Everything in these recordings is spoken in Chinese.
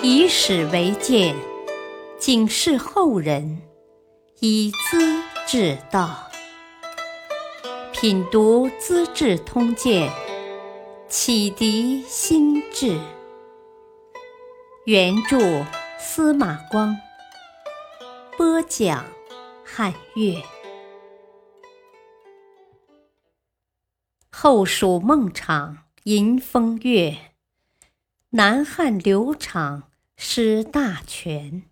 以史为鉴，警示后人，以资治道。品读《资治通鉴》，启迪心智。原著：司马光。播讲：汉乐。后蜀孟昶吟风月，南汉刘昶失大权。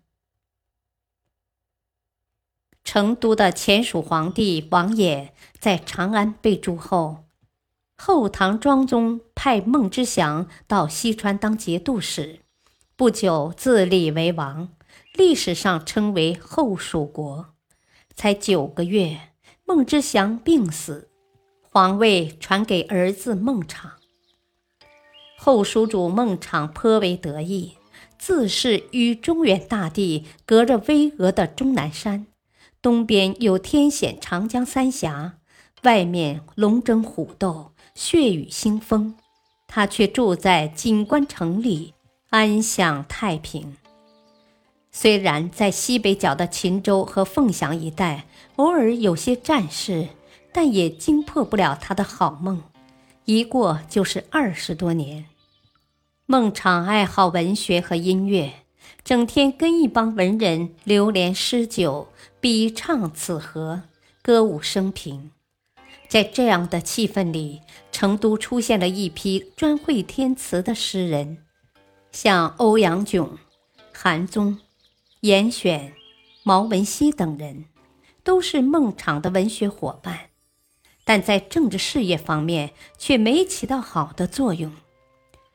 成都的前蜀皇帝王衍在长安被诛后，后唐庄宗派孟知祥到西川当节度使，不久自立为王，历史上称为后蜀国。才九个月，孟知祥病死。皇位传给儿子孟昶，后蜀主孟昶颇为得意，自恃与中原大地隔着巍峨的终南山，东边有天险长江三峡，外面龙争虎斗，血雨腥风，他却住在锦官城里，安享太平。虽然在西北角的秦州和凤翔一带，偶尔有些战事。但也惊破不了他的好梦，一过就是二十多年。孟昶爱好文学和音乐，整天跟一帮文人流连诗酒，比唱此和，歌舞升平。在这样的气氛里，成都出现了一批专会填词的诗人，像欧阳炯、韩宗、严选、毛文熙等人，都是孟昶的文学伙伴。但在政治事业方面却没起到好的作用，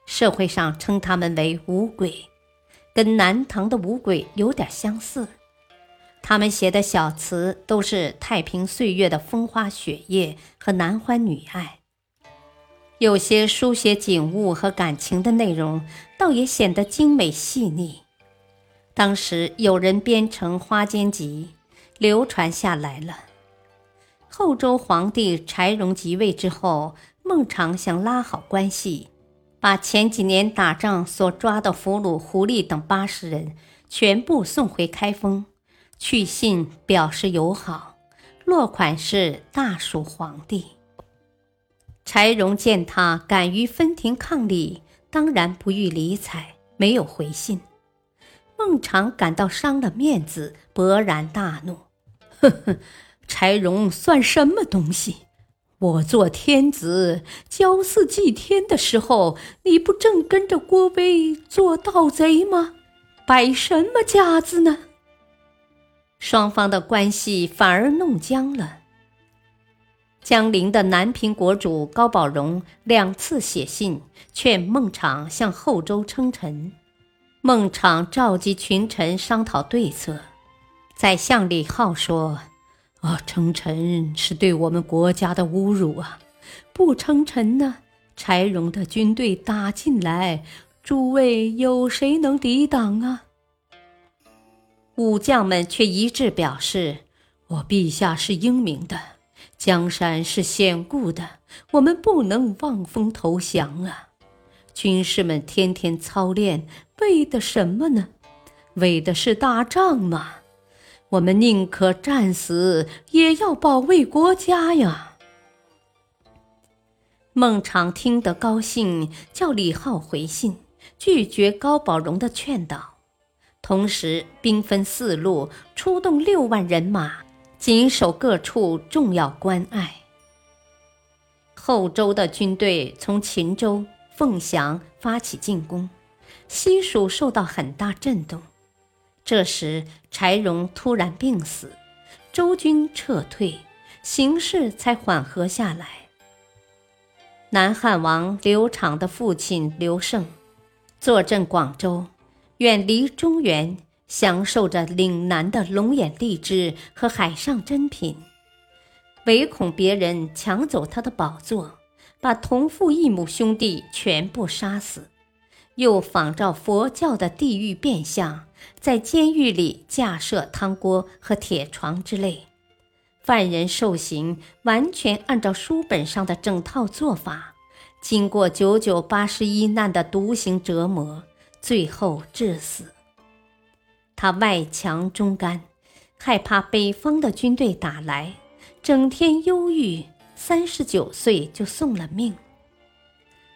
社会上称他们为五鬼，跟南唐的五鬼有点相似。他们写的小词都是太平岁月的风花雪月和男欢女爱，有些书写景物和感情的内容，倒也显得精美细腻。当时有人编成《花间集》，流传下来了。后周皇帝柴荣即位之后，孟昶想拉好关系，把前几年打仗所抓的俘虏胡立等八十人全部送回开封，去信表示友好，落款是大蜀皇帝。柴荣见他敢于分庭抗礼，当然不予理睬，没有回信。孟昶感到伤了面子，勃然大怒，呵呵。柴荣算什么东西？我做天子骄祀祭天的时候，你不正跟着郭威做盗贼吗？摆什么架子呢？双方的关系反而弄僵了。江陵的南平国主高宝荣两次写信劝孟昶向后周称臣，孟昶召集群臣商讨对策。宰相李浩说。啊，称臣是对我们国家的侮辱啊！不称臣呢，柴荣的军队打进来，诸位有谁能抵挡啊？武将们却一致表示：我陛下是英明的，江山是险固的，我们不能望风投降啊！军士们天天操练，为的什么呢？为的是打仗嘛！我们宁可战死，也要保卫国家呀！孟昶听得高兴，叫李浩回信，拒绝高宝荣的劝导，同时兵分四路，出动六万人马，紧守各处重要关隘。后周的军队从秦州、凤翔发起进攻，西蜀受到很大震动。这时，柴荣突然病死，周军撤退，形势才缓和下来。南汉王刘昶的父亲刘胜，坐镇广州，远离中原，享受着岭南的龙眼荔枝和海上珍品，唯恐别人抢走他的宝座，把同父异母兄弟全部杀死。又仿照佛教的地狱变相，在监狱里架设汤锅和铁床之类，犯人受刑完全按照书本上的整套做法，经过九九八十一难的独行折磨，最后致死。他外强中干，害怕北方的军队打来，整天忧郁，三十九岁就送了命。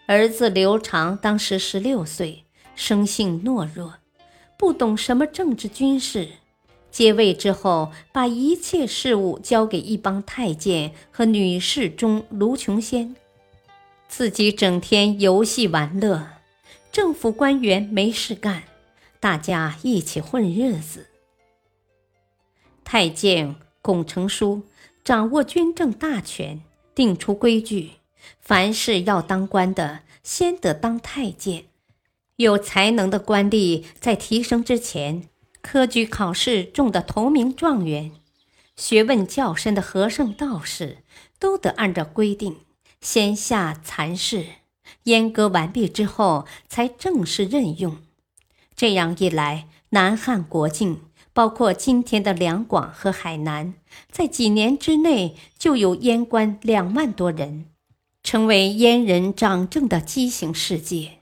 儿子刘长当时十六岁，生性懦弱，不懂什么政治军事。接位之后，把一切事务交给一帮太监和女侍中卢琼仙，自己整天游戏玩乐。政府官员没事干，大家一起混日子。太监龚成书掌握军政大权，定出规矩：凡是要当官的，先得当太监。有才能的官吏在提升之前。科举考试中的头名状元，学问较深的和尚道士，都得按照规定先下蚕试，阉割完毕之后才正式任用。这样一来，南汉国境，包括今天的两广和海南，在几年之内就有阉官两万多人，成为阉人掌政的畸形世界。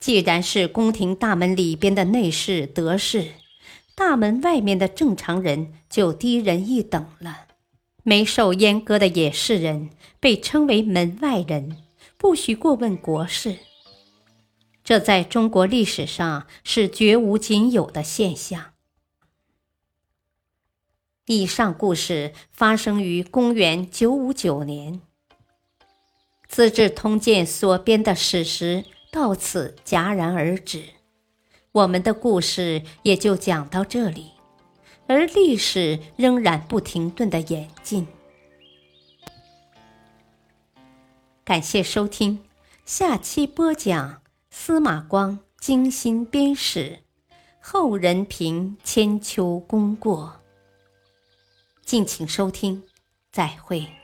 既然是宫廷大门里边的内侍得势，大门外面的正常人就低人一等了。没受阉割的野士人被称为门外人，不许过问国事。这在中国历史上是绝无仅有的现象。以上故事发生于公元九五九年，《资治通鉴》所编的史实。到此戛然而止，我们的故事也就讲到这里，而历史仍然不停顿的演进。感谢收听，下期播讲司马光精心编史，后人评千秋功过。敬请收听，再会。